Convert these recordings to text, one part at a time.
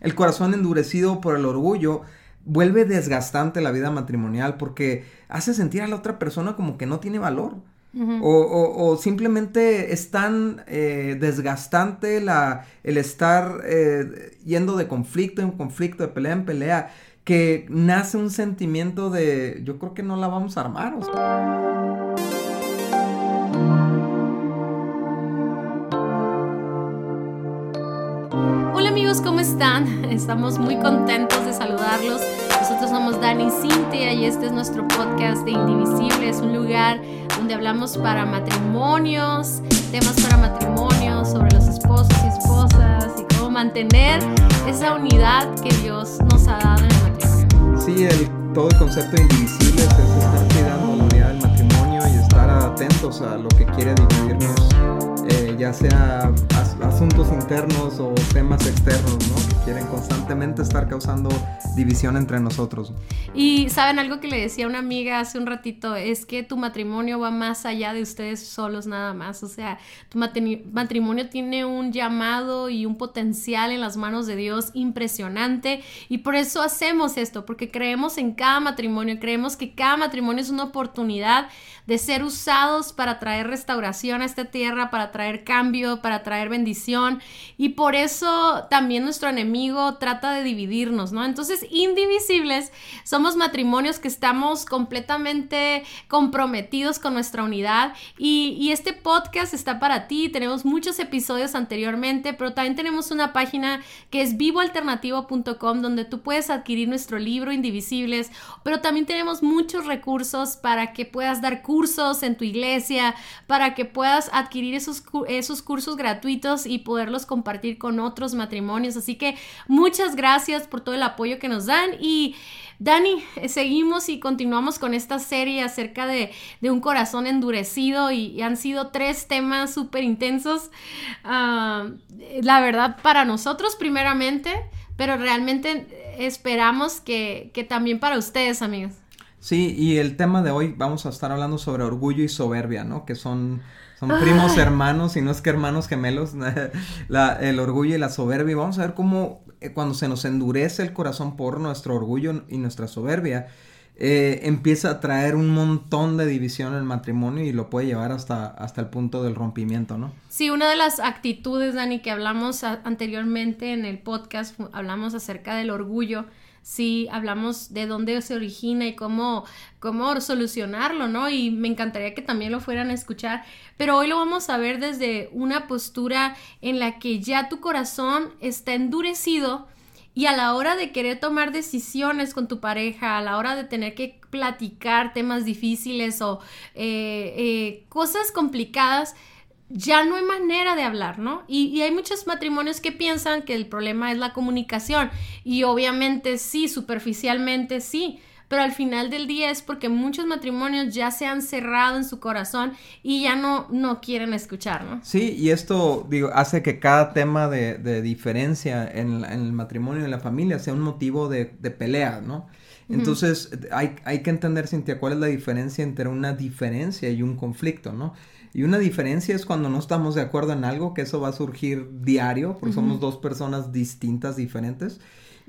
el corazón endurecido por el orgullo vuelve desgastante la vida matrimonial porque hace sentir a la otra persona como que no tiene valor. o, simplemente es tan eh, desgastante la, el estar eh, yendo de conflicto en conflicto, de pelea en pelea, que nace un sentimiento de yo creo que no la vamos a armar. Hola amigos, ¿cómo están? Estamos muy contentos de saludarlos. Nosotros somos Dani y Cintia y este es nuestro podcast de Indivisibles, un lugar donde hablamos para matrimonios, temas para matrimonios, sobre los esposos y esposas y cómo mantener esa unidad que Dios nos ha dado en el matrimonio. Sí, el, todo el concepto de Indivisibles es estar cuidando la unidad del matrimonio y estar atentos a lo que quiere dividirnos, eh, ya sea asuntos internos o temas externos, ¿no? Que quieren constantemente estar causando división entre nosotros. Y saben algo que le decía una amiga hace un ratito, es que tu matrimonio va más allá de ustedes solos nada más, o sea, tu matrimonio tiene un llamado y un potencial en las manos de Dios impresionante y por eso hacemos esto, porque creemos en cada matrimonio, creemos que cada matrimonio es una oportunidad de ser usados para traer restauración a esta tierra, para traer cambio, para traer bendición. Y por eso también nuestro enemigo trata de dividirnos, ¿no? Entonces, indivisibles, somos matrimonios que estamos completamente comprometidos con nuestra unidad. Y, este podcast está para ti. Tenemos muchos episodios anteriormente, pero también tenemos una página que es vivoalternativo.com donde tú puedes adquirir nuestro libro Indivisibles, pero también tenemos muchos recursos para que puedas dar cursos en tu iglesia para que puedas adquirir esos, esos cursos gratuitos y poderlos compartir con otros matrimonios. Así que muchas gracias por todo el apoyo que nos dan y... Dani, seguimos y continuamos con esta serie acerca de, un corazón endurecido y, han sido tres temas súper intensos. Ah, la verdad, para nosotros primeramente, pero realmente esperamos que, que también para ustedes, amigos. Sí, y el tema de hoy vamos a estar hablando sobre orgullo y soberbia, ¿no? Que son, son primos hermanos, y no es que hermanos gemelos, el orgullo y la soberbia. Y vamos a ver cómo eh, cuando se nos endurece el corazón por nuestro orgullo y nuestra soberbia, eh, empieza a traer un montón de división en el matrimonio y lo puede llevar hasta, hasta el punto del rompimiento, ¿no? Sí, una de las actitudes, Dani, que hablamos anteriormente en el podcast, hablamos acerca del orgullo sí hablamos de dónde se origina y cómo, cómo solucionarlo, ¿no? Y me encantaría que también lo fueran a escuchar, pero hoy lo vamos a ver desde una postura en la que ya tu corazón está endurecido y a la hora de querer tomar decisiones con tu pareja, a la hora de tener que platicar temas difíciles o eh, eh, cosas complicadas, ya no hay manera de hablar, ¿no? Y, hay muchos matrimonios que piensan que el problema es la comunicación y obviamente sí, superficialmente sí, pero al final del día es porque muchos matrimonios ya se han cerrado en su corazón y ya no, no quieren escuchar, ¿no? Sí, y esto, digo, hace que cada tema de, diferencia en, el matrimonio y en la familia sea un motivo de, pelea, ¿no? Entonces, hay, hay que entender, Cintia, cuál es la diferencia entre una diferencia y un conflicto, ¿no? Y una diferencia es cuando no estamos de acuerdo en algo, que eso va a surgir diario, porque somos dos personas distintas, diferentes.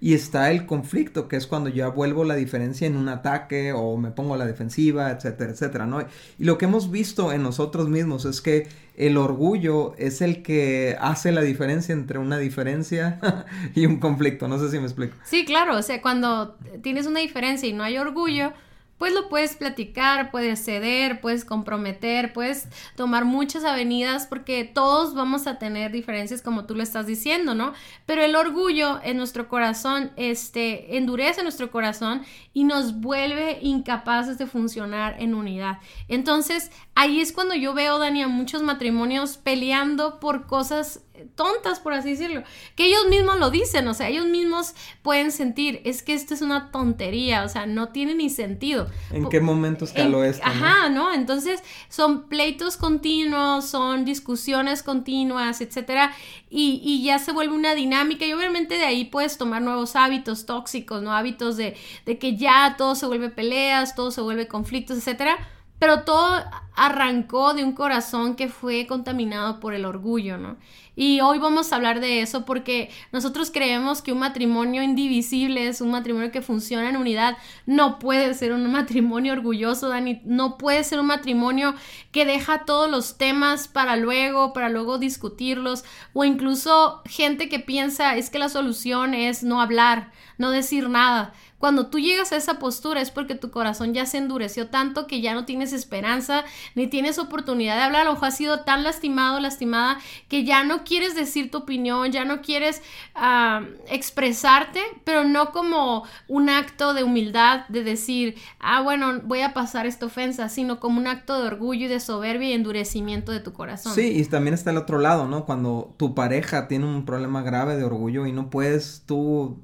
Y está el conflicto, que es cuando ya vuelvo la diferencia en un ataque o me pongo a la defensiva, etcétera, etcétera, ¿no? Y lo que hemos visto en nosotros mismos es que el orgullo es el que hace la diferencia entre una diferencia y un conflicto. No sé si me explico. Sí, claro, o sea, cuando tienes una diferencia y no hay orgullo, pues lo puedes platicar, puedes ceder, puedes comprometer, puedes tomar muchas avenidas porque todos vamos a tener diferencias como tú lo estás diciendo, ¿no? Pero el orgullo en nuestro corazón, este, endurece nuestro corazón y nos vuelve incapaces de funcionar en unidad. Entonces, ahí es cuando yo veo, Dani, a muchos matrimonios peleando por cosas tontas, por así decirlo, que ellos mismos lo dicen, o sea, ellos mismos pueden sentir, es que esto es una tontería, o sea, no tiene ni sentido. ¿En qué momento escaló esto? Ajá, ¿no? Entonces son pleitos continuos, son discusiones continuas, etcétera, y, y, ya se vuelve una dinámica y obviamente de ahí puedes tomar nuevos hábitos tóxicos, ¿no? Hábitos de, de que ya todo se vuelve peleas, todo se vuelve conflictos, etcétera pero todo arrancó de un corazón que fue contaminado por el orgullo, ¿no? Y hoy vamos a hablar de eso porque nosotros creemos que un matrimonio indivisible es un matrimonio que funciona en unidad. No puede ser un matrimonio orgulloso, Dani. No puede ser un matrimonio que deja todos los temas para luego, para luego discutirlos. O incluso gente que piensa es que la solución es no hablar, no decir nada. Cuando tú llegas a esa postura es porque tu corazón ya se endureció tanto que ya no tienes esperanza ni tienes oportunidad de hablar. O has sido tan lastimado, lastimada, que ya no quieres decir tu opinión, ya no quieres ah, expresarte, pero no como un acto de humildad de decir, ah, bueno, voy a pasar esta ofensa, sino como un acto de orgullo y de soberbia y endurecimiento de tu corazón. Sí, y también está el otro lado, ¿no? Cuando tu pareja tiene un problema grave de orgullo y no puedes tú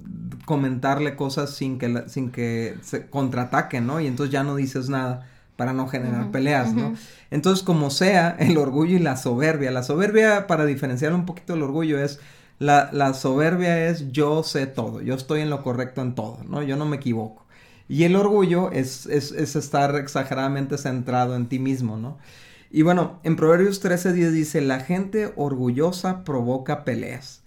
comentarle cosas sin que sin que se contraataquen, ¿no? Y entonces ya no dices nada para no generar peleas, ¿no? Entonces, como sea, el orgullo y la soberbia. La soberbia, para diferenciar un poquito el orgullo, es la, la, soberbia es yo sé todo, yo estoy en lo correcto en todo, ¿no? Yo no me equivoco. Y el orgullo es, es, es estar exageradamente centrado en ti mismo, ¿no? Y bueno, en Proverbios 13:10 dice, la gente orgullosa provoca peleas.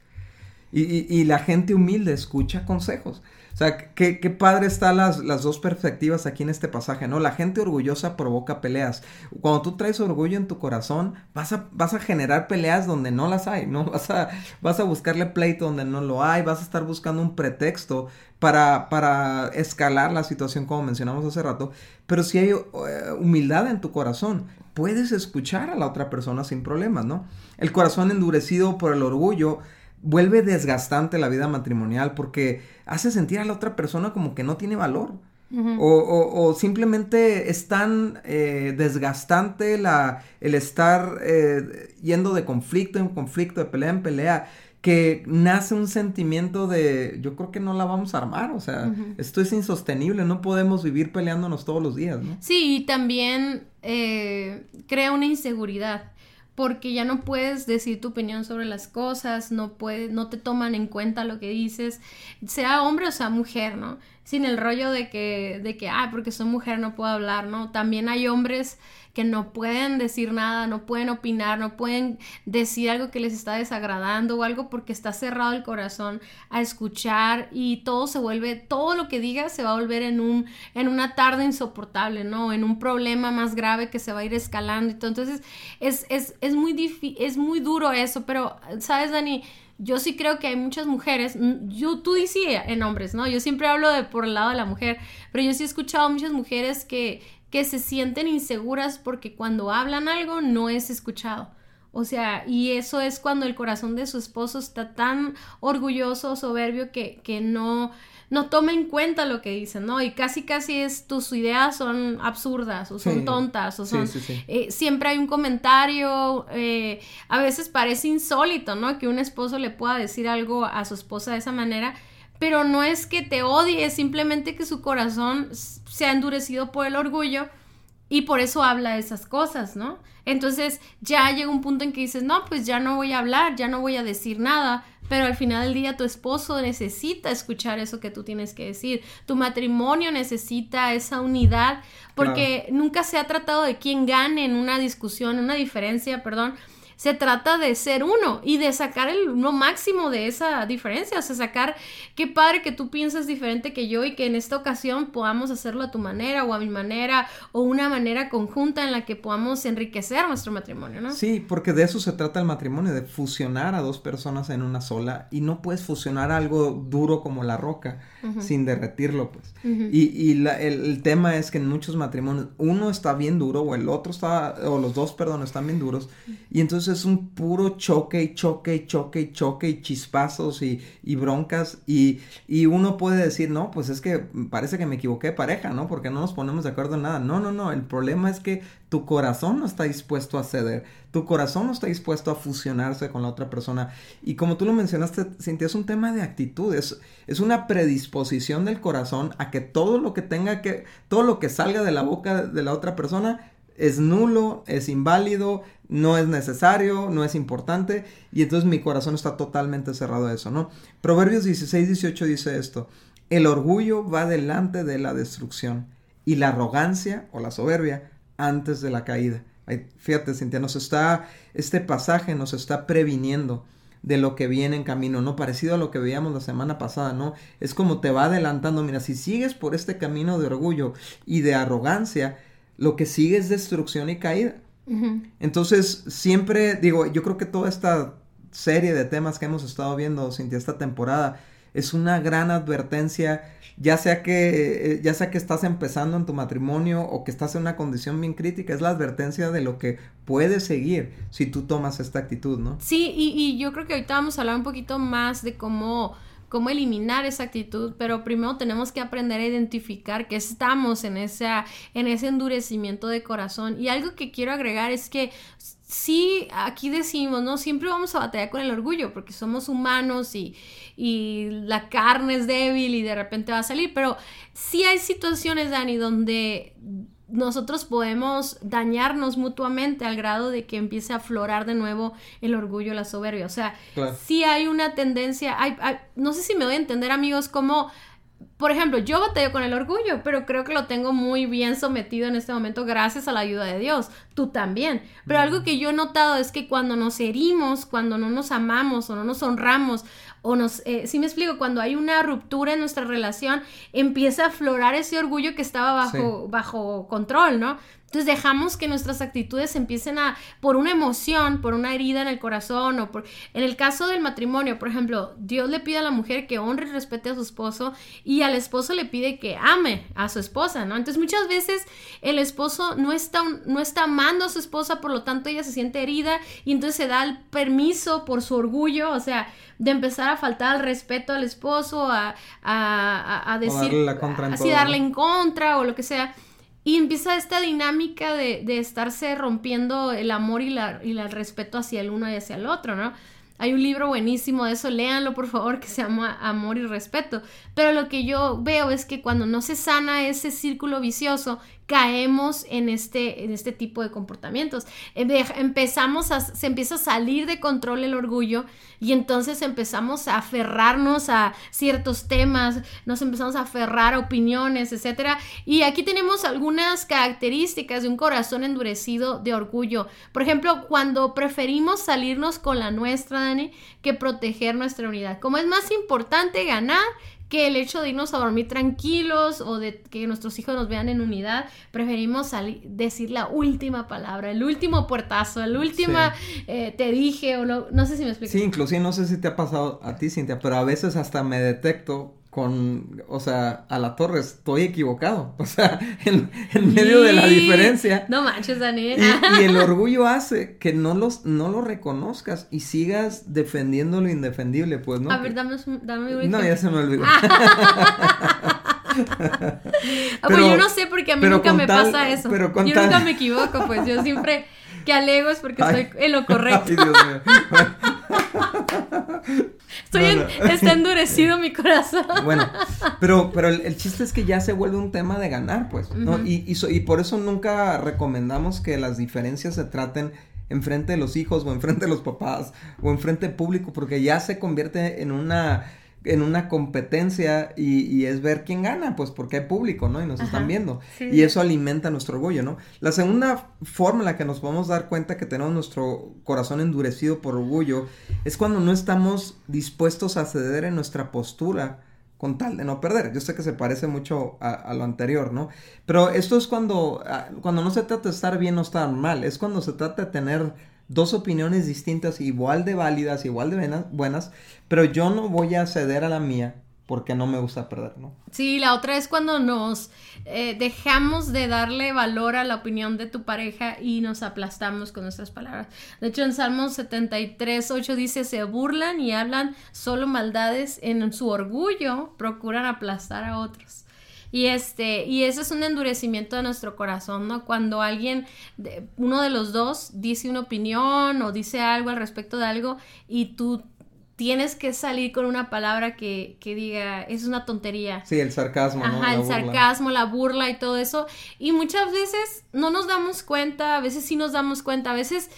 Y, y, y, la gente humilde escucha consejos. O sea, qué, padre están las, las, dos perspectivas aquí en este pasaje, ¿no? La gente orgullosa provoca peleas. Cuando tú traes orgullo en tu corazón, vas a, vas a generar peleas donde no las hay, ¿no? Vas a, vas a buscarle pleito donde no lo hay, vas a estar buscando un pretexto para, para escalar la situación como mencionamos hace rato. Pero si hay eh, humildad en tu corazón, puedes escuchar a la otra persona sin problemas, ¿no? El corazón endurecido por el orgullo vuelve desgastante la vida matrimonial porque hace sentir a la otra persona como que no tiene valor. o, simplemente es tan eh, desgastante la, el estar eh, yendo de conflicto en conflicto, de pelea en pelea, que nace un sentimiento de yo creo que no la vamos a armar, o sea, esto es insostenible, no podemos vivir peleándonos todos los días, ¿no? Sí, y también eh, crea una inseguridad porque ya no puedes decir tu opinión sobre las cosas, no puedes, no te toman en cuenta lo que dices, sea hombre o sea mujer, ¿no? Sin el rollo de que, de que, ah, porque soy mujer no puedo hablar, ¿no? También hay hombres que no pueden decir nada, no pueden opinar, no pueden decir algo que les está desagradando o algo porque está cerrado el corazón a escuchar y todo se vuelve, todo lo que digas se va a volver en un, en una tarde insoportable, ¿no? En un problema más grave que se va a ir escalando. Entonces es, es, es muy es muy duro eso, pero, ¿sabes, Dani? Yo sí creo que hay muchas mujeres, yo tú dices en hombres, ¿no? Yo siempre hablo de por el lado de la mujer, pero yo sí he escuchado muchas mujeres que que se sienten inseguras porque cuando hablan algo no es escuchado. O sea, y eso es cuando el corazón de su esposo está tan orgulloso, soberbio, que, que no, no toma en cuenta lo que dicen, ¿no? Y casi, casi es, tus ideas son absurdas, o son tontas, o son... Eh, siempre hay un comentario, eh, a veces parece insólito, ¿no? Que un esposo le pueda decir algo a su esposa de esa manera, pero no es que te odie, es simplemente que su corazón se ha endurecido por el orgullo y por eso habla de esas cosas, ¿no? Entonces ya llega un punto en que dices, no, pues ya no voy a hablar, ya no voy a decir nada, pero al final del día tu esposo necesita escuchar eso que tú tienes que decir, tu matrimonio necesita esa unidad, porque nunca se ha tratado de quién gane en una discusión, una diferencia, perdón, se trata de ser uno y de sacar el uno máximo de esa diferencia, o sea, sacar qué padre que tú piensas diferente que yo y que en esta ocasión podamos hacerlo a tu manera o a mi manera o una manera conjunta en la que podamos enriquecer nuestro matrimonio, ¿no? Sí, porque de eso se trata el matrimonio, de fusionar a dos personas en una sola y no puedes fusionar algo duro como la roca sin derretirlo, pues. Y, y el, tema es que en muchos matrimonios uno está bien duro o el otro está, o los dos, perdón, están bien duros y entonces es un puro choque y choque y choque y choque y chispazos y, broncas y, y, uno puede decir, no, pues es que parece que me equivoqué de pareja, ¿no? Porque no nos ponemos de acuerdo en nada. No, no, no, el problema es que tu corazón no está dispuesto a ceder, tu corazón no está dispuesto a fusionarse con la otra persona. Y como tú lo mencionaste, Cintia, es un tema de actitud, es, es una predisposición del corazón a que todo lo que tenga que, todo lo que salga de la boca de la otra persona es nulo, es inválido, no es necesario, no es importante, y entonces mi corazón está totalmente cerrado a eso, ¿no? Proverbios 16, 18 dice esto, el orgullo va delante de la destrucción y la arrogancia o la soberbia antes de la caída. fíjate, Cintia, nos está, este pasaje nos está previniendo de lo que viene en camino, ¿no? Parecido a lo que veíamos la semana pasada, ¿no? Es como te va adelantando, mira, si sigues por este camino de orgullo y de arrogancia, lo que sigue es destrucción y caída. Entonces, siempre digo, yo creo que toda esta serie de temas que hemos estado viendo, Cintia, esta temporada, es una gran advertencia, ya sea que, eh, ya sea que estás empezando en tu matrimonio o que estás en una condición bien crítica, es la advertencia de lo que puede seguir si tú tomas esta actitud, ¿no? Sí, y, y yo creo que ahorita vamos a hablar un poquito más de cómo cómo eliminar esa actitud, pero primero tenemos que aprender a identificar que estamos en, en ese endurecimiento de corazón. Y algo que quiero agregar es que sí, aquí decimos, ¿no? Siempre vamos a batallar con el orgullo porque somos humanos y, y la carne es débil y de repente va a salir, pero sí hay situaciones, Dani, donde nosotros podemos dañarnos mutuamente al grado de que empiece a aflorar de nuevo el orgullo, la soberbia. O sea, sí hay una tendencia, hay, no sé si me doy a entender amigos, como, por ejemplo, yo batallo con el orgullo, pero creo que lo tengo muy bien sometido en este momento gracias a la ayuda de Dios. Tú también. Pero algo que yo he notado es que cuando nos herimos, cuando no nos amamos o no nos honramos, o nos, eh, si me explico, cuando hay una ruptura en nuestra relación, empieza a aflorar ese orgullo que estaba bajo, bajo control, ¿no? Entonces dejamos que nuestras actitudes empiecen a, por una emoción, por una herida en el corazón o por... En el caso del matrimonio, por ejemplo, Dios le pide a la mujer que honre y respete a su esposo y al esposo le pide que ame a su esposa, ¿no? Entonces muchas veces el esposo no está, no está amando a su esposa, por lo tanto ella se siente herida y entonces se da el permiso por su orgullo, o sea, de empezar a faltar al respeto al esposo, a, a, a, decir... darle la contra así darle en contra o lo que sea. Y empieza esta dinámica de, de estarse rompiendo el amor y, la, y el respeto hacia el uno y hacia el otro, ¿no? Hay un libro buenísimo de eso, léanlo por favor, que se llama Amor y Respeto. Pero lo que yo veo es que cuando no se sana ese círculo vicioso, caemos en este, en este tipo de comportamientos. Empezamos a, se empieza a salir de control el orgullo y entonces empezamos a aferrarnos a ciertos temas, nos empezamos a aferrar a opiniones, etc. Y aquí tenemos algunas características de un corazón endurecido de orgullo. Por ejemplo, cuando preferimos salirnos con la nuestra, Dani, que proteger nuestra unidad. Como es más importante ganar que el hecho de irnos a dormir tranquilos o de que nuestros hijos nos vean en unidad, preferimos decir la última palabra, el último puertazo, el último eh, te dije o no sé si me explico. Sí, inclusive no sé si te ha pasado a ti, Cintia, pero a veces hasta me detecto con, o sea, a la torre estoy equivocado, o sea, en, medio de la diferencia. No manches, Daniel. Y, el orgullo hace que no los, no lo reconozcas y sigas defendiendo lo indefendible, pues, ¿no? A ver, dame, dame No, ya se me olvidó. Pues yo no sé porque a mí nunca me pasa eso. Pero yo nunca me equivoco, pues yo siempre que alego es porque estoy en lo correcto. Ay, Dios mío. Estoy está endurecido mi corazón. Bueno, pero, pero el, chiste es que ya se vuelve un tema de ganar, pues, ¿no? y, y, por eso nunca recomendamos que las diferencias se traten enfrente de los hijos o enfrente de los papás o enfrente público, porque ya se convierte en una en una competencia y, es ver quién gana, pues porque hay público, ¿no? Y nos están viendo. Y eso alimenta nuestro orgullo, ¿no? La segunda forma en la que nos podemos dar cuenta que tenemos nuestro corazón endurecido por orgullo es cuando no estamos dispuestos a ceder en nuestra postura con tal de no perder. Yo sé que se parece mucho a, lo anterior, ¿no? Pero esto es cuando, ah, cuando no se trata de estar bien o estar mal, es cuando se trata de tener dos opiniones distintas, igual de válidas, igual de buenas, pero yo no voy a ceder a la mía porque no me gusta perder, ¿no? Sí, la otra es cuando nos eh, dejamos de darle valor a la opinión de tu pareja y nos aplastamos con nuestras palabras. De hecho, en Salmos 73, 8 dice, se burlan y hablan solo maldades en su orgullo, procuran aplastar a otros. Y este, y eso es un endurecimiento de nuestro corazón, ¿no? Cuando alguien, uno de los dos dice una opinión o dice algo al respecto de algo y tú tienes que salir con una palabra que, que diga, es una tontería. Sí, el sarcasmo, ¿no? Ajá, el sarcasmo, la burla y todo eso. Y muchas veces no nos damos cuenta, a veces sí nos damos cuenta, a veces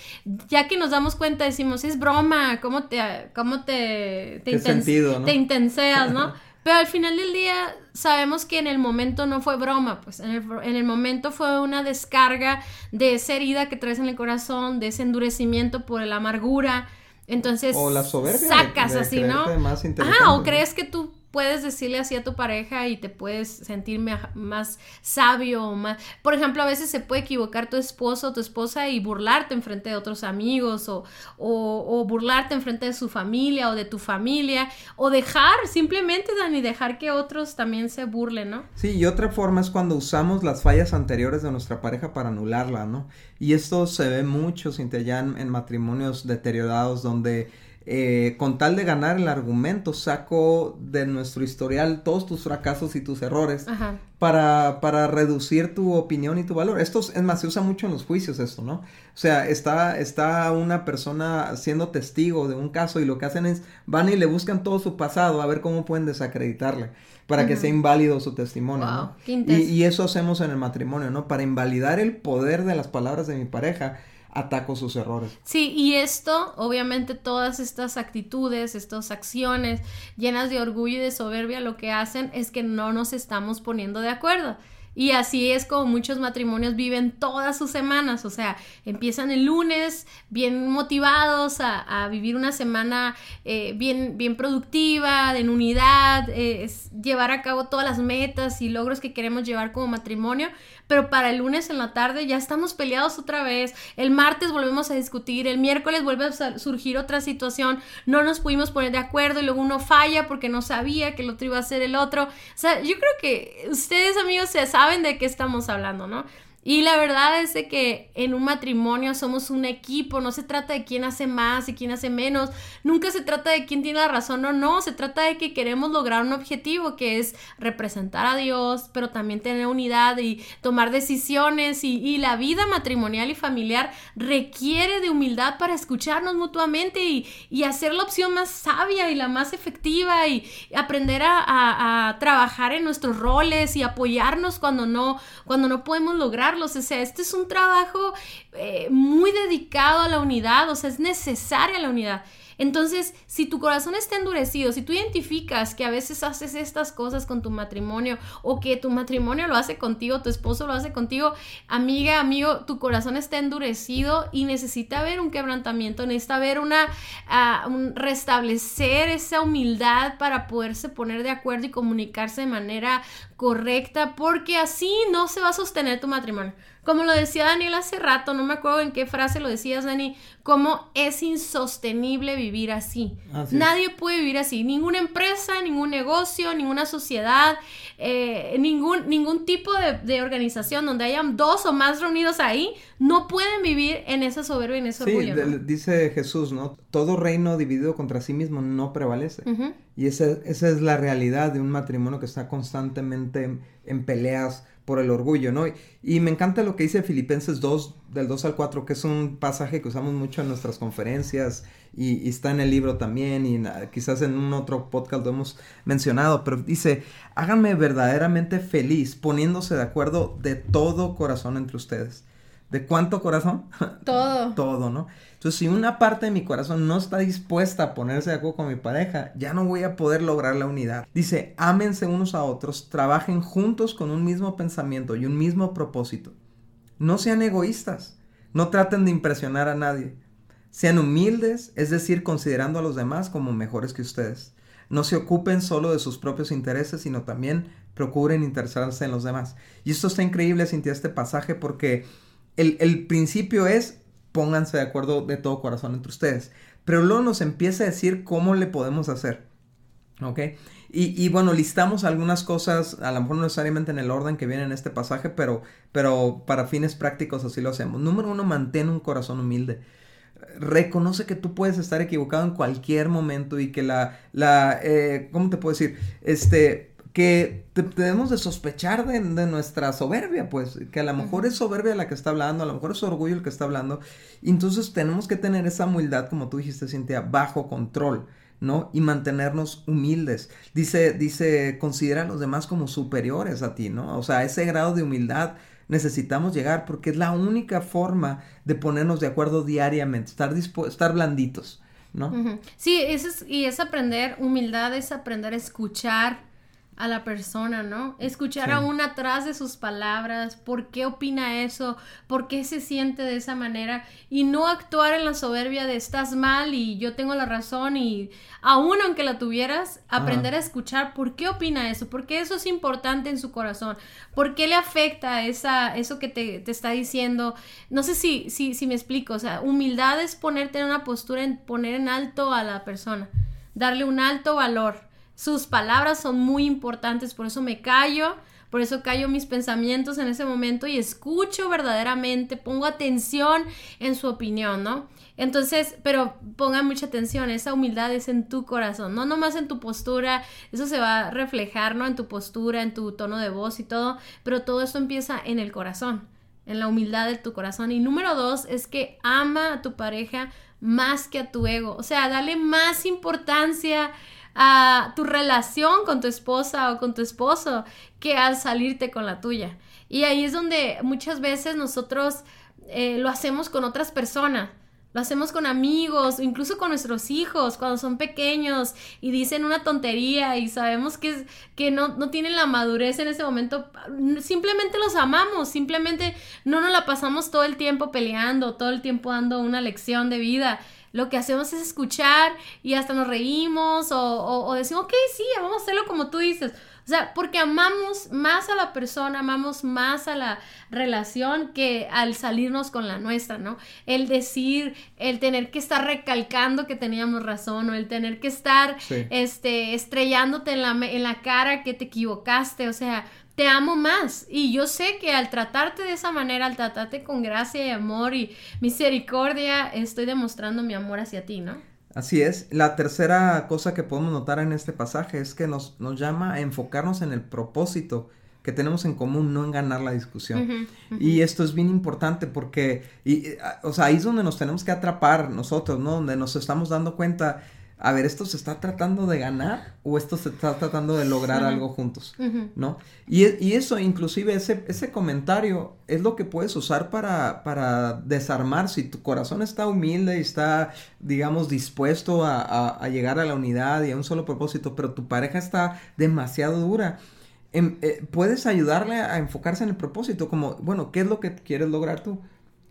ya que nos damos cuenta decimos, es broma, ¿cómo te, cómo te, te, sentido, te intenseas, ¿no? Pero al final del día sabemos que en el momento no fue broma, pues en el, en el, momento fue una descarga de esa herida que traes en el corazón, de ese endurecimiento por la amargura. Entonces, o la soberbia sacas así, ¿no? ah, o crees que tú puedes decirle así a tu pareja y te puedes sentir más sabio o más... Por ejemplo, a veces se puede equivocar tu esposo o tu esposa y burlarte en frente de otros amigos o, o, burlarte en frente de su familia o de tu familia o dejar, simplemente, Dani, dejar que otros también se burlen, ¿no? Sí, y otra forma es cuando usamos las fallas anteriores de nuestra pareja para anularla, ¿no? Y esto se ve mucho, Cintia, ya en matrimonios deteriorados donde eh, con tal de ganar el argumento, saco de nuestro historial todos tus fracasos y tus errores para, para, reducir tu opinión y tu valor. Esto es más, se usa mucho en los juicios esto, ¿no? O sea, está, está una persona siendo testigo de un caso y lo que hacen es van y le buscan todo su pasado a ver cómo pueden desacreditarle para que sea inválido su testimonio, ¿no? Y, y eso hacemos en el matrimonio, ¿no? Para invalidar el poder de las palabras de mi pareja ataco sus errores. Sí, y esto, obviamente todas estas actitudes, estas acciones llenas de orgullo y de soberbia, lo que hacen es que no nos estamos poniendo de acuerdo. Y así es como muchos matrimonios viven todas sus semanas, o sea, empiezan el lunes bien motivados a, vivir una semana eh, bien, bien productiva, en unidad, eh, llevar a cabo todas las metas y logros que queremos llevar como matrimonio, pero para el lunes en la tarde ya estamos peleados otra vez, el martes volvemos a discutir, el miércoles vuelve a surgir otra situación, no nos pudimos poner de acuerdo y luego uno falla porque no sabía que el otro iba a ser el otro. O sea, yo creo que ustedes amigos se saben de qué estamos hablando, ¿no? Y la verdad es de que en un matrimonio somos un equipo, no se trata de quién hace más y quién hace menos, nunca se trata de quién tiene la razón o no, se trata de que queremos lograr un objetivo que es representar a Dios, pero también tener unidad y tomar decisiones y, la vida matrimonial y familiar requiere de humildad para escucharnos mutuamente y, hacer la opción más sabia y la más efectiva y aprender a, trabajar en nuestros roles y apoyarnos cuando no, cuando no podemos lograr o sea, este es un trabajo eh, muy dedicado a la unidad, o sea, es necesaria la unidad. Entonces, si tu corazón está endurecido, si tú identificas que a veces haces estas cosas con tu matrimonio o que tu matrimonio lo hace contigo, tu esposo lo hace contigo, amiga, amigo, tu corazón está endurecido y necesita haber un quebrantamiento, necesita haber una, uh, un restablecer esa humildad para poderse poner de acuerdo y comunicarse de manera correcta, porque así no se va a sostener tu matrimonio. Como lo decía Daniel hace rato, no me acuerdo en qué frase lo decías, Dani, cómo es insostenible vivir así. Nadie puede vivir así. Ninguna empresa, ningún negocio, ninguna sociedad, eh, ningún, ningún tipo de, organización donde hayan dos o más reunidos ahí, no pueden vivir en esa soberbia y en ese orgullo. Dice Jesús, ¿no? Todo reino dividido contra sí mismo no prevalece. Y esa, esa es la realidad de un matrimonio que está constantemente en peleas por el orgullo, ¿no? Y, me encanta lo que dice Filipenses 2, del 2 al 4, que es un pasaje que usamos mucho en nuestras conferencias y, está en el libro también y quizás en un otro podcast lo hemos mencionado, pero dice, háganme verdaderamente feliz poniéndose de acuerdo de todo corazón entre ustedes. ¿De cuánto corazón? Todo. todo, ¿no? Entonces, si una parte de mi corazón no está dispuesta a ponerse de acuerdo con mi pareja, ya no voy a poder lograr la unidad. Dice, ámense unos a otros, trabajen juntos con un mismo pensamiento y un mismo propósito. No sean egoístas, no traten de impresionar a nadie. Sean humildes, es decir, considerando a los demás como mejores que ustedes. No se ocupen solo de sus propios intereses, sino también procuren interesarse en los demás. Y esto está increíble, Cintia, este pasaje, porque el, el principio es pónganse de acuerdo de todo corazón entre ustedes. Pero luego nos empieza a decir cómo le podemos hacer. ¿Ok? Y, bueno, listamos algunas cosas, a lo mejor no necesariamente en el orden que viene en este pasaje, pero, pero para fines prácticos así lo hacemos. Número uno, mantén un corazón humilde. Reconoce que tú puedes estar equivocado en cualquier momento y que la, la eh, ¿cómo te puedo decir? Este, que debemos de sospechar de, nuestra soberbia, pues, que a lo mejor es soberbia la que está hablando, a lo mejor es orgullo el que está hablando, y entonces tenemos que tener esa humildad, como tú dijiste, Cintia, bajo control, ¿no? Y mantenernos humildes. Dice, dice, considera a los demás como superiores a ti, ¿no? O sea, a ese grado de humildad necesitamos llegar porque es la única forma de ponernos de acuerdo diariamente, estar, estar blanditos, ¿no? Sí, eso es, y es aprender, humildad es aprender a escuchar, a la persona, ¿no? Escuchar aún atrás de sus palabras, por qué opina eso, por qué se siente de esa manera y no actuar en la soberbia de estás mal y yo tengo la razón y aún aunque la tuvieras, aprender a escuchar por qué opina eso, por qué eso es importante en su corazón, por qué le afecta esa, eso que te, te está diciendo. No sé si, si, si me explico, o sea, humildad es ponerte en una postura, en poner en alto a la persona, darle un alto valor sus palabras son muy importantes, por eso me callo, por eso callo mis pensamientos en ese momento y escucho verdaderamente, pongo atención en su opinión, ¿no? Entonces, pero pongan mucha atención, esa humildad es en tu corazón, no nomás en tu postura, eso se va a reflejar, ¿no? En tu postura, en tu tono de voz y todo, pero todo esto empieza en el corazón, en la humildad de tu corazón. Y número dos es que ama a tu pareja más que a tu ego, o sea, dale más importancia a tu relación con tu esposa o con tu esposo que al salirte con la tuya. Y ahí es donde muchas veces nosotros eh, lo hacemos con otras personas. Lo hacemos con amigos, incluso con nuestros hijos cuando son pequeños y dicen una tontería y sabemos que, que no, no, tienen la madurez en ese momento. Simplemente los amamos, simplemente no nos la pasamos todo el tiempo peleando, todo el tiempo dando una lección de vida lo que hacemos es escuchar y hasta nos reímos o, o, decimos, ok, sí, vamos a hacerlo como tú dices. O sea, porque amamos más a la persona, amamos más a la relación que al salirnos con la nuestra, ¿no? El decir, el tener que estar recalcando que teníamos razón o el tener que estar este, estrellándote en la, en la cara que te equivocaste, o sea, te amo más. Y yo sé que al tratarte de esa manera, al tratarte con gracia y amor y misericordia, estoy demostrando mi amor hacia ti, ¿no? Así es. La tercera cosa que podemos notar en este pasaje es que nos, nos llama a enfocarnos en el propósito que tenemos en común, no en ganar la discusión. Y esto es bien importante porque, y, o sea, ahí es donde nos tenemos que atrapar nosotros, ¿no? Donde nos estamos dando cuenta a ver, ¿esto se está tratando de ganar o esto se está tratando de lograr algo juntos? ¿No? Y, y, eso, inclusive ese, ese comentario es lo que puedes usar para, para desarmar. Si tu corazón está humilde y está, digamos, dispuesto a, a, llegar a la unidad y a un solo propósito, pero tu pareja está demasiado dura. Em, eh, puedes ayudarle a enfocarse en el propósito, como, bueno, ¿qué es lo que quieres lograr tú?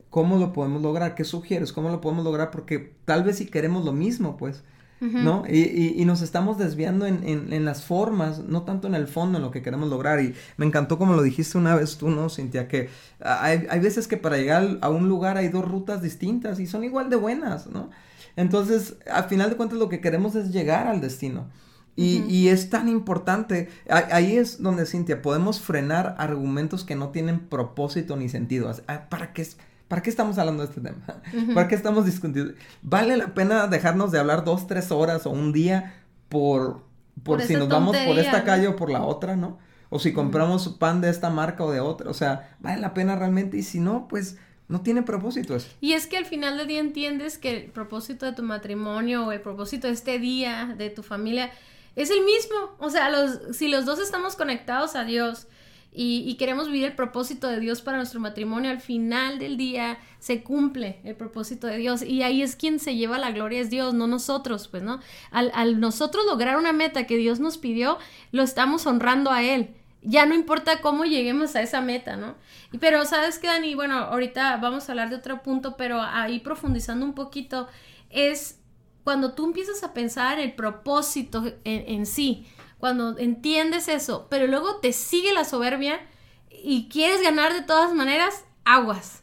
¿Cómo lo podemos lograr? ¿Qué sugieres? ¿Cómo lo podemos lograr? Porque tal vez si queremos lo mismo, pues ¿no? Y, y, nos estamos desviando en, en, las formas, no tanto en el fondo, en lo que queremos lograr. Y me encantó como lo dijiste una vez tú, ¿no, Cintia? Que hay, hay veces que para llegar a un lugar hay dos rutas distintas y son igual de buenas, ¿no? Entonces, al final de cuentas, lo que queremos es llegar al destino. Y, y, es tan importante, ahí es donde, Cintia, podemos frenar argumentos que no tienen propósito ni sentido. Ah, ¿Para qué? ¿Para qué estamos hablando de este tema? ¿Para qué estamos discutiendo? ¿Vale la pena dejarnos de hablar dos, tres horas o un día por, por, si nos vamos por esta calle o por la otra, ¿no? O si compramos pan de esta marca o de otra. O sea, ¿vale la pena realmente? Y si no, pues no tiene propósito eso. Y es que al final del día entiendes que el propósito de tu matrimonio o el propósito de este día, de tu familia, es el mismo. O sea, los, si los dos estamos conectados a Dios, y, queremos vivir el propósito de Dios para nuestro matrimonio, al final del día se cumple el propósito de Dios y ahí es quien se lleva la gloria, es Dios, no nosotros, pues, ¿no? Al, nosotros lograr una meta que Dios nos pidió, lo estamos honrando a Él. Ya no importa cómo lleguemos a esa meta, ¿no? Y, pero, ¿sabes qué, Dani? Bueno, ahorita vamos a hablar de otro punto, pero ahí profundizando un poquito, es cuando tú empiezas a pensar en el propósito en sí cuando entiendes eso, pero luego te sigue la soberbia y quieres ganar de todas maneras, aguas.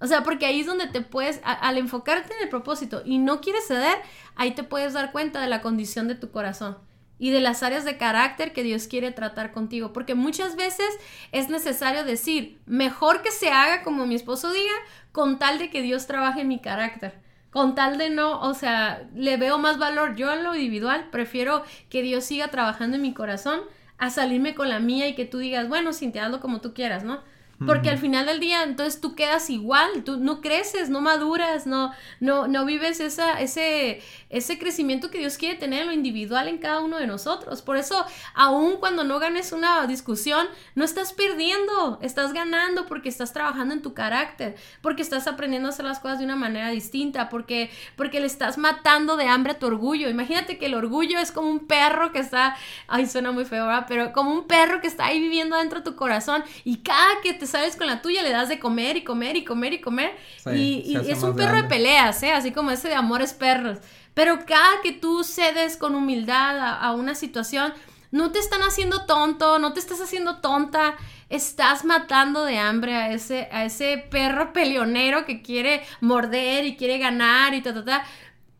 O sea, porque ahí es donde te puedes, al enfocarte en el propósito y no quieres ceder, ahí te puedes dar cuenta de la condición de tu corazón y de las áreas de carácter que Dios quiere tratar contigo. Porque muchas veces es necesario decir, mejor que se haga como mi esposo diga, con tal de que Dios trabaje en mi carácter con tal de no, o sea, le veo más valor yo en lo individual, prefiero que Dios siga trabajando en mi corazón a salirme con la mía y que tú digas, bueno, Cintia, hazlo como tú quieras, ¿no? Porque al final del día entonces tú quedas igual, tú no creces, no maduras, no, no, no vives esa, ese, ese crecimiento que Dios quiere tener en lo individual en cada uno de nosotros. Por eso, aun cuando no ganes una discusión, no estás perdiendo, estás ganando porque estás trabajando en tu carácter, porque estás aprendiendo a hacer las cosas de una manera distinta, porque, porque le estás matando de hambre a tu orgullo. Imagínate que el orgullo es como un perro que está, ay, suena muy feo, ¿verdad? Pero como un perro que está ahí viviendo dentro de tu corazón y cada que te sales con la tuya le das de comer y comer y comer y comer. y, es un perro de peleas, ¿eh? Así como ese de amores perros. Pero cada que tú cedes con humildad a, una situación, no te están haciendo tonto, no te estás haciendo tonta, estás matando de hambre a ese, a ese perro peleonero que quiere morder y quiere ganar y ta, ta, ta.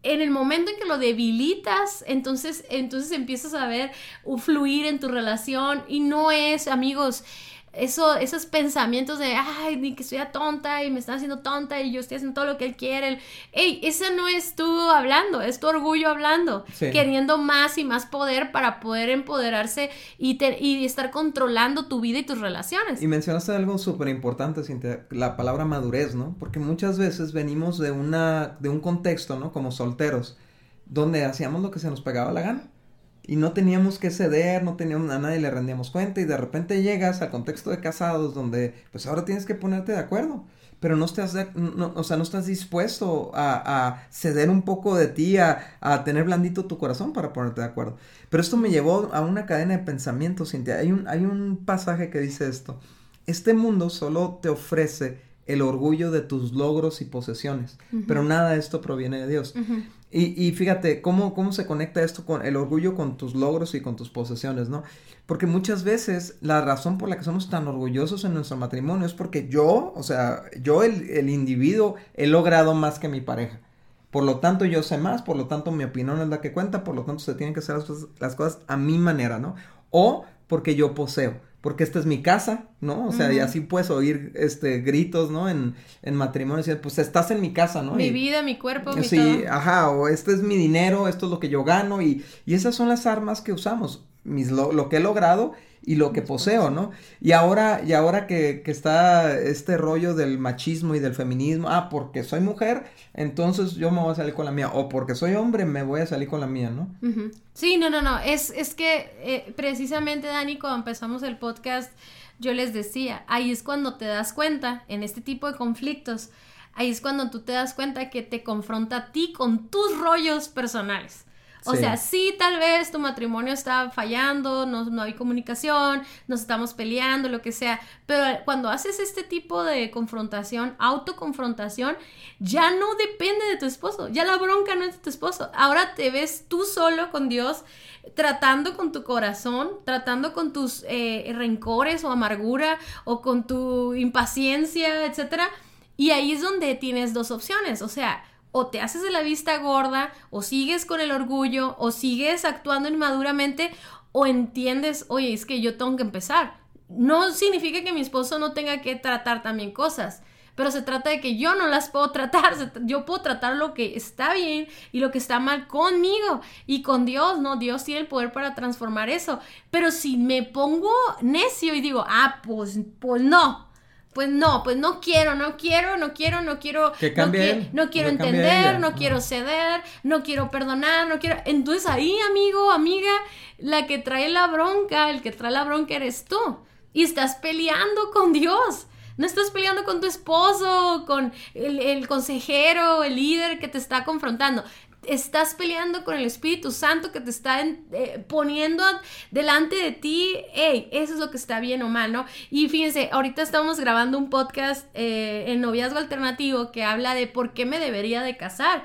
En el momento en que lo debilitas, entonces, entonces empiezas a ver fluir en tu relación y no es, amigos, eso, esos pensamientos de, ay, ni que soy tonta y me están haciendo tonta y yo estoy haciendo todo lo que él quiere. Ey, ese no es tú hablando, es tu orgullo hablando, queriendo más y más poder para poder empoderarse y, y estar controlando tu vida y tus relaciones. Y mencionaste algo súper importante, la palabra madurez, ¿no? Porque muchas veces venimos de, una, de un contexto, ¿no? Como solteros, donde hacíamos lo que se nos pegaba la gana y no teníamos que ceder, no teníamos a nadie le rendíamos cuenta y de repente llegas al contexto de casados donde pues ahora tienes que ponerte de acuerdo, pero no estás, no, o sea, no estás dispuesto a, ceder un poco de ti, a, a, tener blandito tu corazón para ponerte de acuerdo. Pero esto me llevó a una cadena de pensamientos, Cintia. Hay un, hay un pasaje que dice esto, este mundo solo te ofrece el orgullo de tus logros y posesiones, pero nada de esto proviene de Dios. Y, y, fíjate cómo, cómo se conecta esto con el orgullo con tus logros y con tus posesiones, ¿no? Porque muchas veces la razón por la que somos tan orgullosos en nuestro matrimonio es porque yo, o sea, yo el, el individuo he logrado más que mi pareja. Por lo tanto, yo sé más, por lo tanto, mi opinión es la que cuenta, por lo tanto, se tienen que hacer las cosas a mi manera, ¿no? O porque yo poseo porque esta es mi casa, ¿no? O sea, y así puedes oír este gritos, ¿no? En, en matrimonio, pues estás en mi casa, ¿no? Mi vida, mi cuerpo, mi Sí, ajá, o este es mi dinero, esto es lo que yo gano, y, y esas son las armas que usamos, mis, lo que he logrado y lo que poseo, ¿no? Y ahora, y ahora que, que, está este rollo del machismo y del feminismo, ah, porque soy mujer, entonces yo me voy a salir con la mía, o porque soy hombre, me voy a salir con la mía, ¿no? Sí, no, no, no, es, es que eh, precisamente, Dani, cuando empezamos el podcast, yo les decía, ahí es cuando te das cuenta, en este tipo de conflictos, ahí es cuando tú te das cuenta que te confronta a ti con tus rollos personales. O sea, sí, tal vez tu matrimonio está fallando, no, no, hay comunicación, nos estamos peleando, lo que sea, pero cuando haces este tipo de confrontación, autoconfrontación, ya no depende de tu esposo, ya la bronca no es de tu esposo, ahora te ves tú solo con Dios, tratando con tu corazón, tratando con tus eh, rencores o amargura o con tu impaciencia, etcétera. Y ahí es donde tienes dos opciones, o sea, o te haces de la vista gorda, o sigues con el orgullo, o sigues actuando inmaduramente, o entiendes, oye, es que yo tengo que empezar. No significa que mi esposo no tenga que tratar también cosas, pero se trata de que yo no las puedo tratar, yo puedo tratar lo que está bien y lo que está mal conmigo y con Dios, ¿no? Dios tiene el poder para transformar eso, pero si me pongo necio y digo, ah, pues, pues no, pues no, pues no quiero, no quiero, no quiero, no quiero, que no, no, quiero entender, no quiero ceder, no quiero perdonar, no quiero. Entonces ahí, amigo, amiga, la que trae la bronca, el que trae la bronca eres tú. Y estás peleando con Dios. No estás peleando con tu esposo, con el, el consejero, el líder que te está confrontando estás peleando con el Espíritu Santo que te está eh, poniendo delante de ti, hey, eso es lo que está bien o mal, ¿no? Y fíjense, ahorita estamos grabando un podcast eh, en Noviazgo Alternativo que habla de por qué me debería de casar.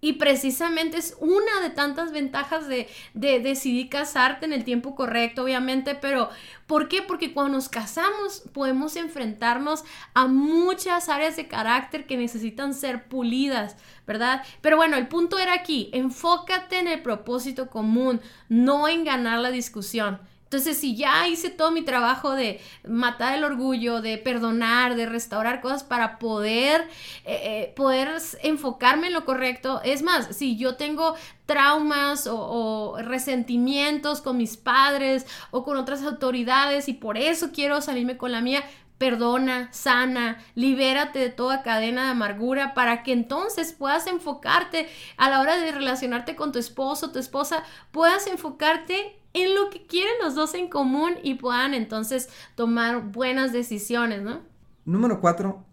Y precisamente es una de tantas ventajas de, de, decidir casarte en el tiempo correcto, obviamente, pero ¿por qué? Porque cuando nos casamos podemos enfrentarnos a muchas áreas de carácter que necesitan ser pulidas, ¿verdad? Pero bueno, el punto era aquí, enfócate en el propósito común, no en ganar la discusión. Entonces, si ya hice todo mi trabajo de matar el orgullo, de perdonar, de restaurar cosas para poder, eh, eh, poder enfocarme en lo correcto, es más, si yo tengo traumas o, o, resentimientos con mis padres o con otras autoridades y por eso quiero salirme con la mía, perdona, sana, libérate de toda cadena de amargura para que entonces puedas enfocarte a la hora de relacionarte con tu esposo, tu esposa, puedas enfocarte en lo que quieren los dos en común y puedan entonces tomar buenas decisiones, ¿no? Número cuatro,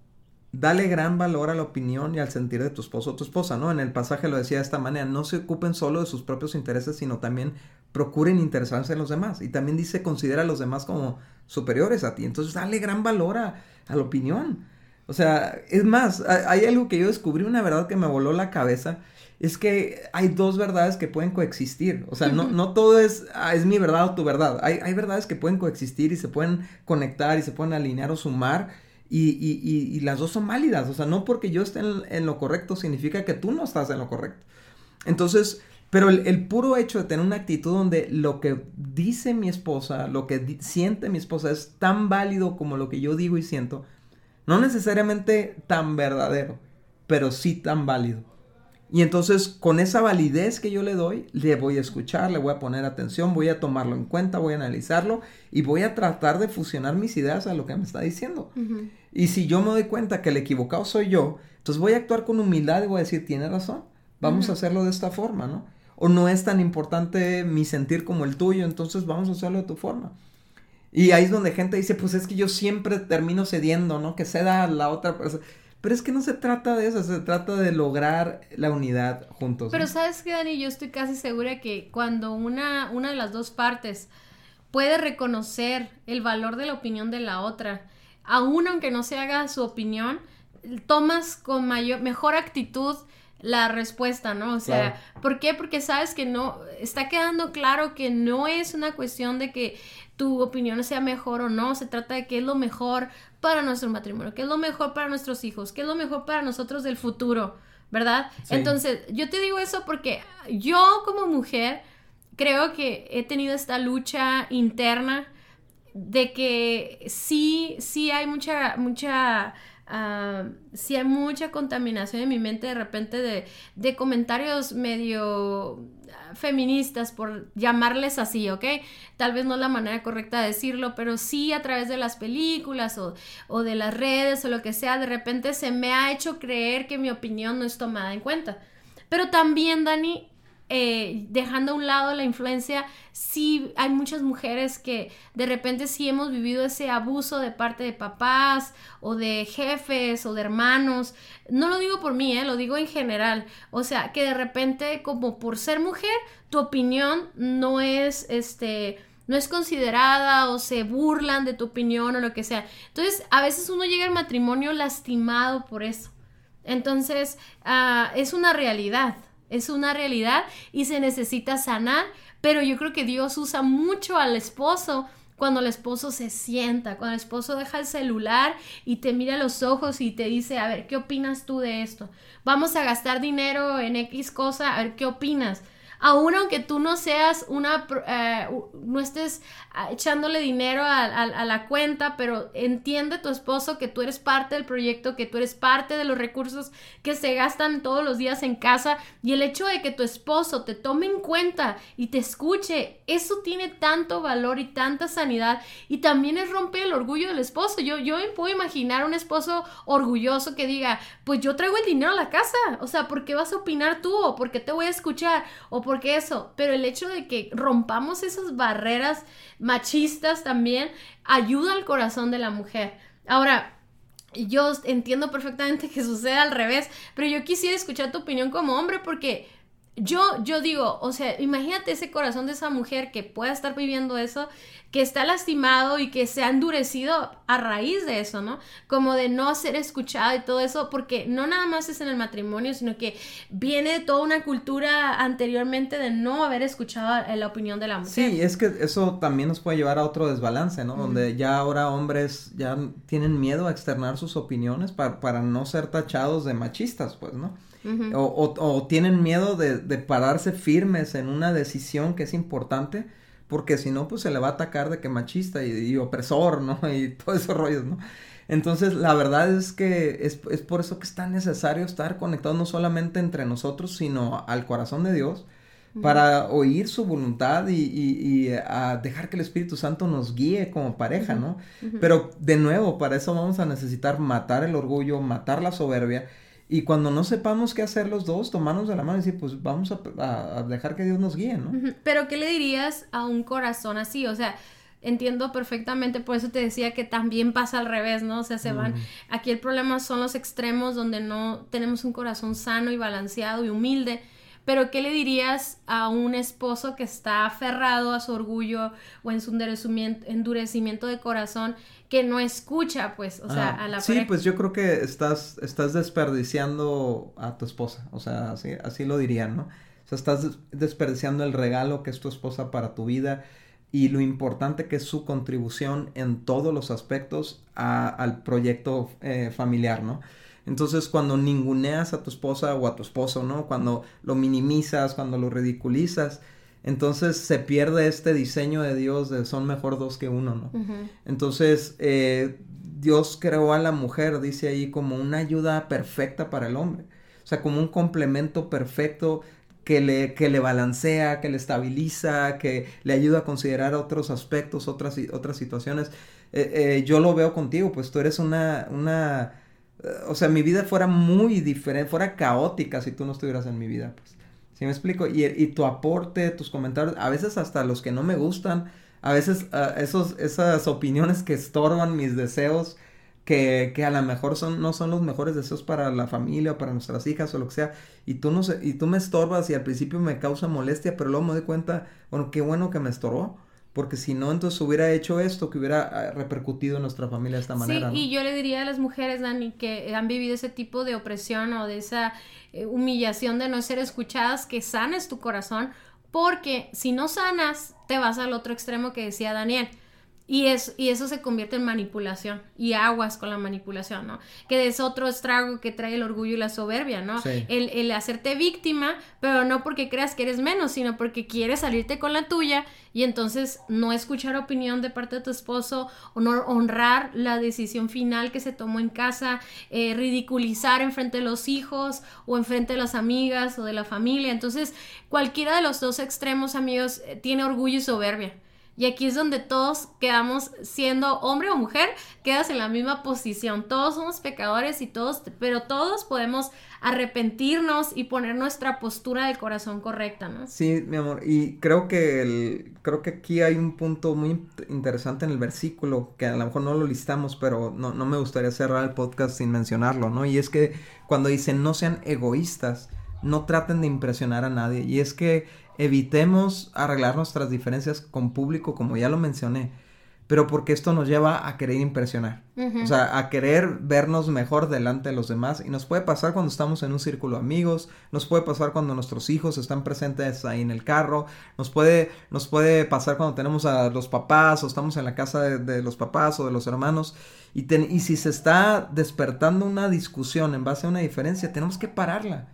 dale gran valor a la opinión y al sentir de tu esposo o tu esposa, ¿no? En el pasaje lo decía de esta manera, no se ocupen solo de sus propios intereses, sino también procuren interesarse en los demás. Y también dice, considera a los demás como superiores a ti. Entonces, dale gran valor a, la opinión. O sea, es más, hay algo que yo descubrí, una verdad que me voló la cabeza, es que hay dos verdades que pueden coexistir. O sea, no, no todo es, ah, es mi verdad o tu verdad. Hay, hay verdades que pueden coexistir y se pueden conectar y se pueden alinear o sumar y, y, y, las dos son válidas. O sea, no porque yo esté en, lo correcto significa que tú no estás en lo correcto. Entonces, pero el, puro hecho de tener una actitud donde lo que dice mi esposa, lo que siente mi esposa es tan válido como lo que yo digo y siento, no necesariamente tan verdadero, pero sí tan válido. Y entonces con esa validez que yo le doy, le voy a escuchar, le voy a poner atención, voy a tomarlo en cuenta, voy a analizarlo y voy a tratar de fusionar mis ideas a lo que me está diciendo. Y si yo me doy cuenta que el equivocado soy yo, entonces voy a actuar con humildad y voy a decir, tiene razón, vamos a hacerlo de esta forma, ¿no? O no es tan importante mi sentir como el tuyo, entonces vamos a hacerlo de tu forma. Y ahí es donde gente dice, pues es que yo siempre termino cediendo, ¿no? Que ceda a la otra persona. Pero es que no se trata de eso, se trata de lograr la unidad juntos. Pero sabes que, Dani, yo estoy casi segura que cuando una, una de las dos partes puede reconocer el valor de la opinión de la otra, aún aunque no se haga su opinión, tomas con mayor, mejor actitud la respuesta, ¿no? O sea, ¿por qué? Porque sabes que no, está quedando claro que no es una cuestión de que tu opinión sea mejor o no, se trata de qué es lo mejor para nuestro matrimonio, qué es lo mejor para nuestros hijos, qué es lo mejor para nosotros del futuro, ¿verdad? Entonces, yo te digo eso porque yo como mujer creo que he tenido esta lucha interna de que sí, sí hay mucha, mucha Uh, si hay mucha contaminación en mi mente de repente de, de, comentarios medio feministas, por llamarles así, ¿ok? Tal vez no es la manera correcta de decirlo, pero sí a través de las películas o, o de las redes o lo que sea, de repente se me ha hecho creer que mi opinión no es tomada en cuenta. Pero también, Dani, eh, dejando a un lado la influencia, sí hay muchas mujeres que de repente sí hemos vivido ese abuso de parte de papás o de jefes o de hermanos. No lo digo por mí, eh, lo digo en general. O sea, que de repente como por ser mujer, tu opinión no es este no es considerada o se burlan de tu opinión o lo que sea. Entonces, a veces uno llega al matrimonio lastimado por eso. Entonces, ah, es una realidad es una realidad y se necesita sanar, pero yo creo que Dios usa mucho al esposo cuando el esposo se sienta, cuando el esposo deja el celular y te mira a los ojos y te dice, a ver, ¿qué opinas tú de esto? Vamos a gastar dinero en X cosa, a ver, ¿qué opinas? Aún aunque tú no seas una, eh, no estés ah, echándole dinero a, la cuenta, pero entiende tu esposo que tú eres parte del proyecto, que tú eres parte de los recursos que se gastan todos los días en casa y el hecho de que tu esposo te tome en cuenta y te escuche, eso tiene tanto valor y tanta sanidad y también es romper el orgullo del esposo. Yo, yo puedo imaginar un esposo orgulloso que diga, pues yo traigo el dinero a la casa, o sea, ¿por qué vas a opinar tú? ¿O por qué te voy a escuchar? ¿O porque eso, pero el hecho de que rompamos esas barreras machistas también ayuda al corazón de la mujer. Ahora, yo entiendo perfectamente que sucede al revés, pero yo quisiera escuchar tu opinión como hombre porque yo, yo digo, o sea, imagínate ese corazón de esa mujer que pueda estar viviendo eso, que está lastimado y que se ha endurecido a raíz de eso, ¿no? Como de no ser escuchado y todo eso, porque no nada más es en el matrimonio, sino que viene toda una cultura anteriormente de no haber escuchado la opinión de la mujer. Sí, es que eso también nos puede llevar a otro desbalance, ¿no? Donde ya ahora hombres ya tienen miedo a externar sus opiniones para, para no ser tachados de machistas, pues, ¿no? O, tienen miedo de, pararse firmes en una decisión que es importante, porque si no, pues se le va a atacar de que machista y, opresor, ¿no? Y todos esos rollos, ¿no? Entonces, la verdad es que es, es, por eso que es tan necesario estar conectados no solamente entre nosotros, sino al corazón de Dios, para oír su voluntad y, a dejar que el Espíritu Santo nos guíe como pareja, ¿no? Pero de nuevo, para eso vamos a necesitar matar el orgullo, matar la soberbia. Y cuando no sepamos qué hacer los dos, tomarnos de la mano y decir, pues vamos a, dejar que Dios nos guíe, ¿no? Pero ¿qué le dirías a un corazón así? O sea, entiendo perfectamente, por eso te decía que también pasa al revés, ¿no? O sea, se van. Aquí el problema son los extremos donde no tenemos un corazón sano y balanceado y humilde pero ¿qué le dirías a un esposo que está aferrado a su orgullo o en su endurecimiento, de corazón que no escucha, pues, o sea, a la Sí, pues yo creo que estás, estás desperdiciando a tu esposa, o sea, así, así lo dirían, ¿no? O sea, estás desperdiciando el regalo que es tu esposa para tu vida y lo importante que es su contribución en todos los aspectos al proyecto eh, familiar, ¿no? Entonces, cuando ninguneas a tu esposa o a tu esposo, ¿no? Cuando lo minimizas, cuando lo ridiculizas, entonces se pierde este diseño de Dios de son mejor dos que uno, ¿no? Entonces, eh, Dios creó a la mujer, dice ahí, como una ayuda perfecta para el hombre. O sea, como un complemento perfecto que le, que le balancea, que le estabiliza, que le ayuda a considerar otros aspectos, otras, otras situaciones. Eh, eh, yo lo veo contigo, pues tú eres una, una o sea, mi vida fuera muy diferente, fuera caótica si tú no estuvieras en mi vida, pues. ¿Sí me explico? Y, y tu aporte, tus comentarios, a veces hasta los que no me gustan, a veces uh, esos, esas opiniones que estorban mis deseos, que, que, a lo mejor son, no son los mejores deseos para la familia o para nuestras hijas o lo que sea, y tú, no y tú me estorbas y al principio me causa molestia, pero luego me doy cuenta, bueno, qué bueno que me estorbó porque si no, entonces hubiera hecho esto, que hubiera ah, repercutido en nuestra familia de esta manera. Sí, y yo le diría a las mujeres, Dani, que han vivido ese tipo de opresión o de esa eh, humillación de no ser escuchadas, que sanes tu corazón, porque si no sanas, te vas al otro extremo que decía Daniel y, es, y eso se convierte en manipulación y aguas con la manipulación, ¿no? Que es otro estrago que trae el orgullo y la soberbia, ¿no? El, el, hacerte víctima, pero no porque creas que eres menos, sino porque quieres salirte con la tuya y entonces no escuchar opinión de parte de tu esposo o no honrar la decisión final que se tomó en casa, eh, ridiculizar en frente de los hijos o en frente de las amigas o de la familia. Entonces, cualquiera de los dos extremos, amigos, eh, tiene orgullo y soberbia. Y aquí es donde todos quedamos siendo hombre o mujer, quedas en la misma posición. Todos somos pecadores y todos, pero todos podemos arrepentirnos y poner nuestra postura del corazón correcta, ¿no? Sí, mi amor, y creo que el, creo que aquí hay un punto muy interesante en el versículo que a lo mejor no lo listamos, pero no, no me gustaría cerrar el podcast sin mencionarlo, ¿no? Y es que cuando dicen no sean egoístas, no traten de impresionar a nadie. Y es que evitemos arreglar nuestras diferencias con público, como ya lo mencioné, pero porque esto nos lleva a querer impresionar, o sea, a querer vernos mejor delante de los demás. Y nos puede pasar cuando estamos en un círculo de amigos, nos puede pasar cuando nuestros hijos están presentes ahí en el carro, nos puede, nos puede pasar cuando tenemos a los papás o estamos en la casa de, los papás o de los hermanos y, y si se está despertando una discusión en base a una diferencia, tenemos que pararla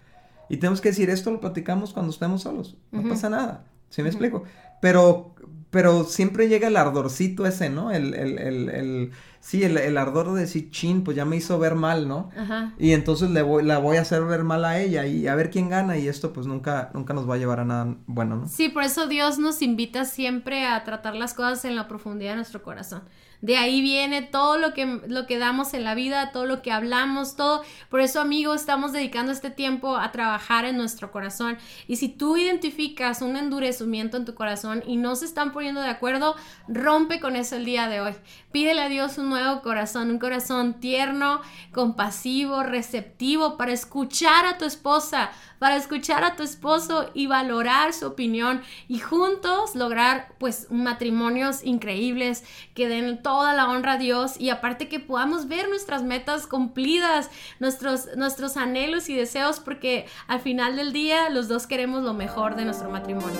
y tenemos que decir, esto lo platicamos cuando estemos solos, no pasa nada, ¿sí me explico? Pero, pero siempre llega el ardorcito ese, ¿no? El, el, el, el sí, el, ardor de decir, chin, pues ya me hizo ver mal, ¿no? Ajá. Y entonces le voy, la voy a hacer ver mal a ella y a ver quién gana y esto pues nunca, nunca nos va a llevar a nada bueno, ¿no? Sí, por eso Dios nos invita siempre a tratar las cosas en la profundidad de nuestro corazón. De ahí viene todo lo que, lo que damos en la vida, todo lo que hablamos, todo. Por eso, amigos, estamos dedicando este tiempo a trabajar en nuestro corazón. Y si tú identificas un endurecimiento en tu corazón y no se están poniendo de acuerdo, rompe con eso el día de hoy. Pídele a Dios un nuevo corazón, un corazón tierno, compasivo, receptivo para escuchar a tu esposa, para escuchar a tu esposo y valorar su opinión y juntos lograr pues matrimonios increíbles que den toda la honra a Dios y aparte que podamos ver nuestras metas cumplidas, nuestros, nuestros anhelos y deseos porque al final del día los dos queremos lo mejor de nuestro matrimonio.